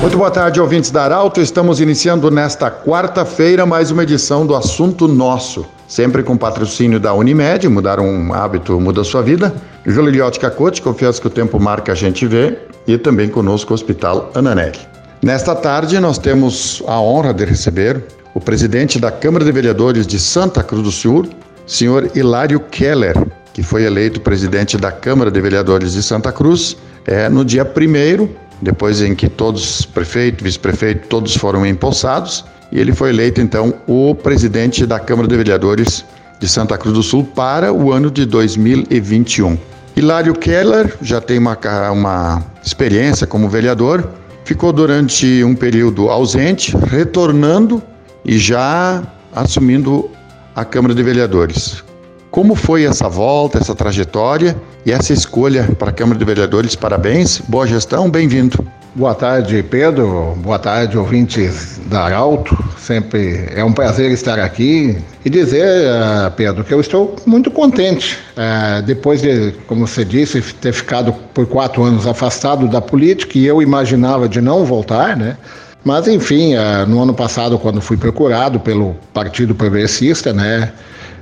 Muito boa tarde, ouvintes da Arauto. Estamos iniciando nesta quarta-feira mais uma edição do Assunto Nosso. Sempre com patrocínio da Unimed, mudar um hábito muda sua vida. Juliliote Cacote, confiança que o tempo marca a gente vê. E também conosco o Hospital Ananelli. Nesta tarde nós temos a honra de receber o presidente da Câmara de Vereadores de Santa Cruz do Sul, senhor Hilário Keller, que foi eleito presidente da Câmara de Vereadores de Santa Cruz é, no dia primeiro depois em que todos, prefeito, vice-prefeito, todos foram empossados, e ele foi eleito então o presidente da Câmara de Vereadores de Santa Cruz do Sul para o ano de 2021. Hilário Keller já tem uma, uma experiência como vereador, ficou durante um período ausente, retornando e já assumindo a Câmara de Vereadores. Como foi essa volta, essa trajetória e essa escolha para a Câmara de Vereadores? Parabéns, boa gestão, bem-vindo. Boa tarde, Pedro. Boa tarde, ouvintes da Arauto. Sempre é um prazer estar aqui e dizer, uh, Pedro, que eu estou muito contente. Uh, depois de, como você disse, ter ficado por quatro anos afastado da política e eu imaginava de não voltar, né? Mas, enfim, uh, no ano passado, quando fui procurado pelo Partido Progressista, né?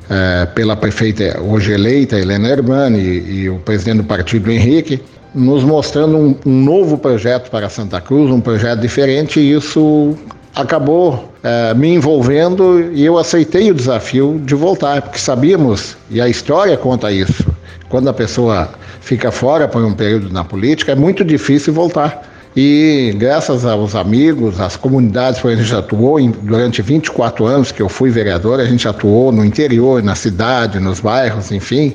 É, pela prefeita hoje eleita, Helena Hermani, e, e, o presidente do partido, Henrique, nos mostrando um, um, novo projeto para Santa Cruz, um projeto diferente, e isso acabou é, me envolvendo e eu aceitei o desafio de voltar, porque sabíamos, e a história conta isso, quando a pessoa fica fora por um período na política, é muito difícil voltar. E graças aos amigos, às comunidades que a gente atuou durante 24 anos que eu fui vereador, a gente atuou no interior, na cidade, nos bairros, enfim.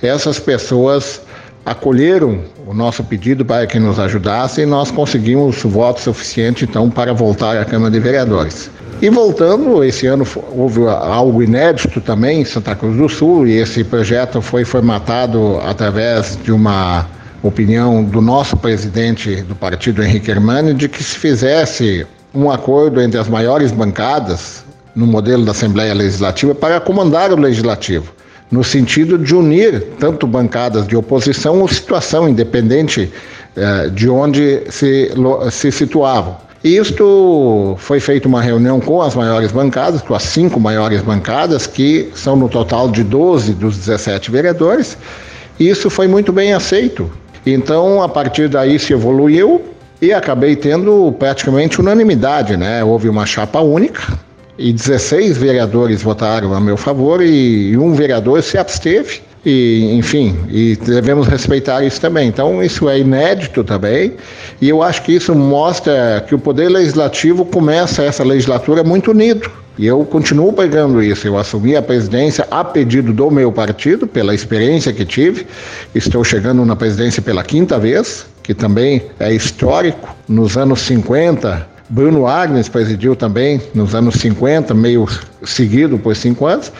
Essas pessoas acolheram o nosso pedido para que nos ajudassem e nós conseguimos voto suficiente então para voltar à Câmara de Vereadores. E voltando, esse ano houve algo inédito também em Santa Cruz do Sul e esse projeto foi formatado através de uma opinião do nosso presidente do partido, Henrique Hermani, de que se fizesse um acordo entre as maiores bancadas no modelo da Assembleia Legislativa para comandar o Legislativo, no sentido de unir tanto bancadas de oposição ou situação independente eh, de onde se, se situavam. Isto foi feita uma reunião com as maiores bancadas, com as cinco maiores bancadas, que são no total de 12 dos 17 vereadores. Isso foi muito bem aceito então, a partir daí se evoluiu e acabei tendo praticamente unanimidade, né? Houve uma chapa única e 16 vereadores votaram a meu favor e um vereador se absteve. E, enfim, e devemos respeitar isso também. Então, isso é inédito também, e eu acho que isso mostra que o Poder Legislativo começa essa legislatura muito unido. E eu continuo pegando isso. Eu assumi a presidência a pedido do meu partido, pela experiência que tive. Estou chegando na presidência pela quinta vez, que também é histórico. Nos anos 50, Bruno Agnes presidiu também nos anos 50, meio seguido por cinco anos.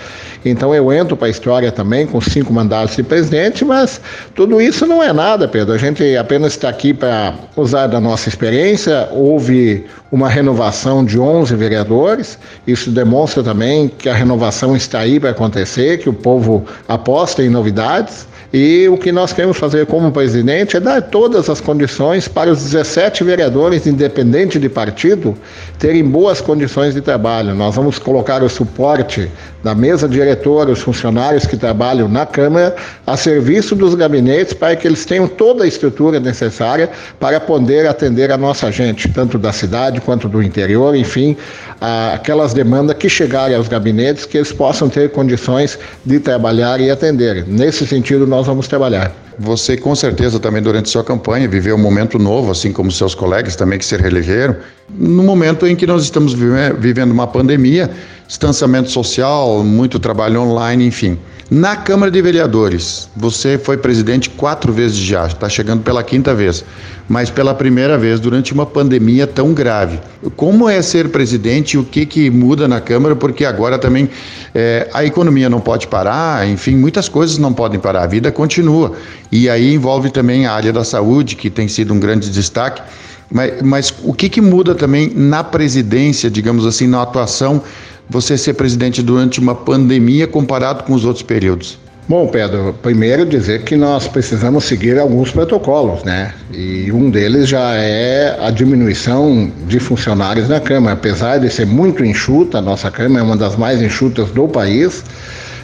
Então eu entro para a história também com cinco mandatos de presidente, mas tudo isso não é nada, Pedro. A gente apenas está aqui para usar da nossa experiência. Houve uma renovação de 11 vereadores. Isso demonstra também que a renovação está aí para acontecer, que o povo aposta em novidades. E o que nós queremos fazer como presidente é dar todas as condições para os 17 vereadores, independente de partido, terem boas condições de trabalho. Nós vamos colocar o suporte da mesa diretora, os funcionários que trabalham na Câmara, a serviço dos gabinetes para que eles tenham toda a estrutura necessária para poder atender a nossa gente, tanto da cidade quanto do interior, enfim, aquelas demandas que chegarem aos gabinetes, que eles possam ter condições de trabalhar e atender. Nesse sentido, nós vamos trabalhar. Você, com certeza, também durante sua campanha viveu um momento novo, assim como seus colegas também que se reelegeram, no momento em que nós estamos vivendo uma pandemia distanciamento social, muito trabalho online, enfim. Na Câmara de Vereadores, você foi presidente quatro vezes já, está chegando pela quinta vez, mas pela primeira vez durante uma pandemia tão grave. Como é ser presidente e o que, que muda na Câmara? Porque agora também é, a economia não pode parar, enfim, muitas coisas não podem parar, a vida continua. E aí envolve também a área da saúde, que tem sido um grande destaque. Mas, mas o que, que muda também na presidência, digamos assim, na atuação você ser presidente durante uma pandemia comparado com os outros períodos? Bom, Pedro, primeiro dizer que nós precisamos seguir alguns protocolos, né? E um deles já é a diminuição de funcionários na Câmara. Apesar de ser muito enxuta, a nossa Câmara é uma das mais enxutas do país,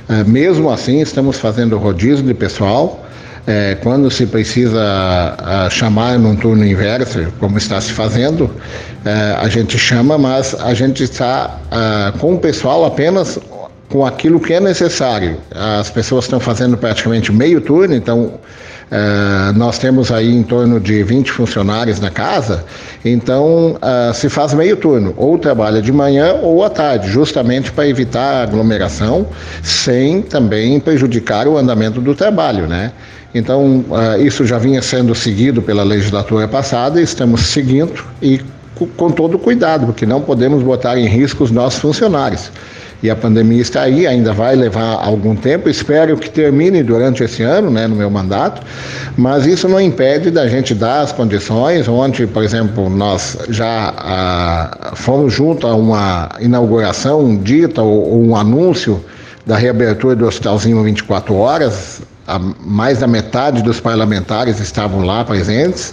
eh, mesmo assim estamos fazendo rodízio de pessoal. É, quando se precisa a, chamar num turno inverso, como está se fazendo, é, a gente chama, mas a gente está a, com o pessoal apenas com aquilo que é necessário. As pessoas estão fazendo praticamente meio turno, então Uh, nós temos aí em torno de 20 funcionários na casa, então uh, se faz meio turno, ou trabalha de manhã ou à tarde, justamente para evitar aglomeração, sem também prejudicar o andamento do trabalho, né? Então, uh, isso já vinha sendo seguido pela legislatura passada, estamos seguindo e com todo cuidado, porque não podemos botar em risco os nossos funcionários e a pandemia está aí, ainda vai levar algum tempo. Espero que termine durante esse ano, né, no meu mandato, mas isso não impede da gente dar as condições. Ontem, por exemplo, nós já ah, fomos junto a uma inauguração dita ou, ou um anúncio da reabertura do Hospitalzinho 24 horas. A mais da metade dos parlamentares estavam lá presentes.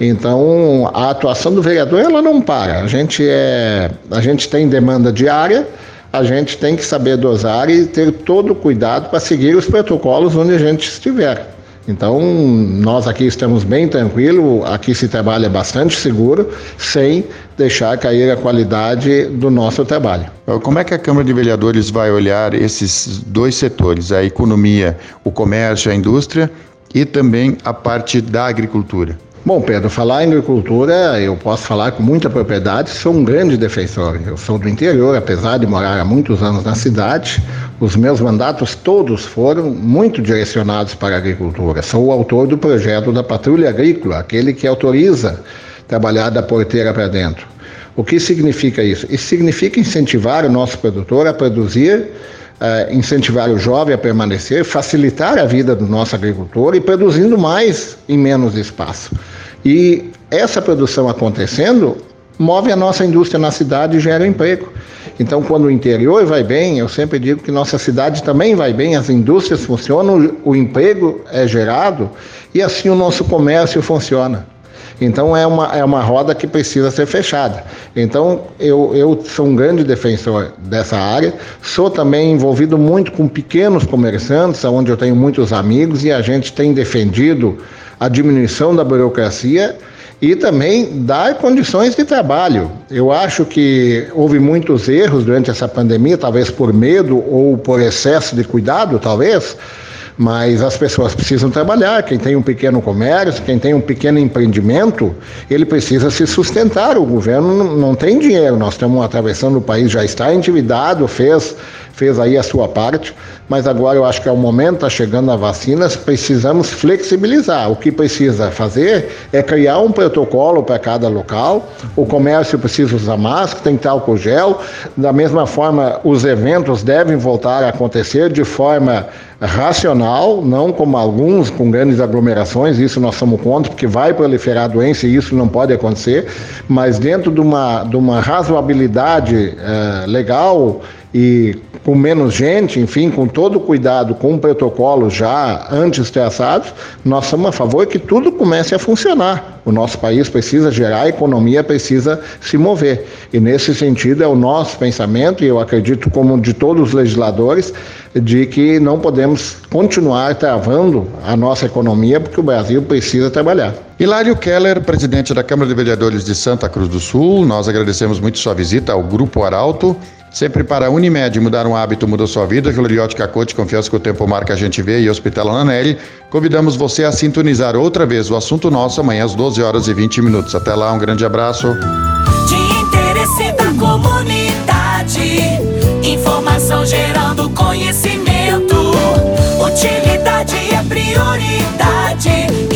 Então, a atuação do vereador ela não para. A gente é, a gente tem demanda diária a gente tem que saber dosar e ter todo o cuidado para seguir os protocolos onde a gente estiver. Então, nós aqui estamos bem tranquilos, aqui se trabalha bastante seguro, sem deixar cair a qualidade do nosso trabalho. Como é que a Câmara de Vereadores vai olhar esses dois setores, a economia, o comércio, a indústria e também a parte da agricultura? Bom, Pedro, falar em agricultura, eu posso falar com muita propriedade, sou um grande defensor. Eu sou do interior, apesar de morar há muitos anos na cidade, os meus mandatos todos foram muito direcionados para a agricultura. Sou o autor do projeto da Patrulha Agrícola, aquele que autoriza trabalhar da porteira para dentro. O que significa isso? Isso significa incentivar o nosso produtor a produzir Uh, incentivar o jovem a permanecer, facilitar a vida do nosso agricultor e produzindo mais em menos espaço. E essa produção acontecendo move a nossa indústria na cidade e gera emprego. Então, quando o interior vai bem, eu sempre digo que nossa cidade também vai bem, as indústrias funcionam, o emprego é gerado e assim o nosso comércio funciona. Então é uma, é uma roda que precisa ser fechada. Então eu, eu sou um grande defensor dessa área, sou também envolvido muito com pequenos comerciantes, onde eu tenho muitos amigos e a gente tem defendido a diminuição da burocracia e também dar condições de trabalho. Eu acho que houve muitos erros durante essa pandemia, talvez por medo ou por excesso de cuidado, talvez mas as pessoas precisam trabalhar. Quem tem um pequeno comércio, quem tem um pequeno empreendimento, ele precisa se sustentar. O governo não tem dinheiro. Nós estamos atravessando o país, já está endividado, fez, fez aí a sua parte, mas agora eu acho que é o momento, está chegando a vacina, precisamos flexibilizar. O que precisa fazer é criar um protocolo para cada local. O comércio precisa usar máscara, tem álcool gel. Da mesma forma, os eventos devem voltar a acontecer de forma racional, não como alguns com grandes aglomerações, isso nós somos contra, porque vai proliferar a doença e isso não pode acontecer, mas dentro de uma, de uma razoabilidade eh, legal e com menos gente, enfim, com todo o cuidado, com protocolos já antes traçados, nós somos a favor que tudo comece a funcionar. O nosso país precisa gerar, a economia precisa se mover. E nesse sentido é o nosso pensamento, e eu acredito como de todos os legisladores, de que não podemos continuar travando a nossa economia, porque o Brasil precisa trabalhar. Hilário Keller, presidente da Câmara de Vereadores de Santa Cruz do Sul, nós agradecemos muito sua visita ao Grupo Arauto. Sempre para a Unimed, mudar um hábito muda sua vida. Gloriote Cacote, confiança que o tempo marca a gente vê e Hospital Ananelli. Convidamos você a sintonizar outra vez o assunto nosso amanhã às 12 horas e 20 minutos. Até lá, um grande abraço. De interesse da comunidade, informação gerando conhecimento. Utilidade é prioridade.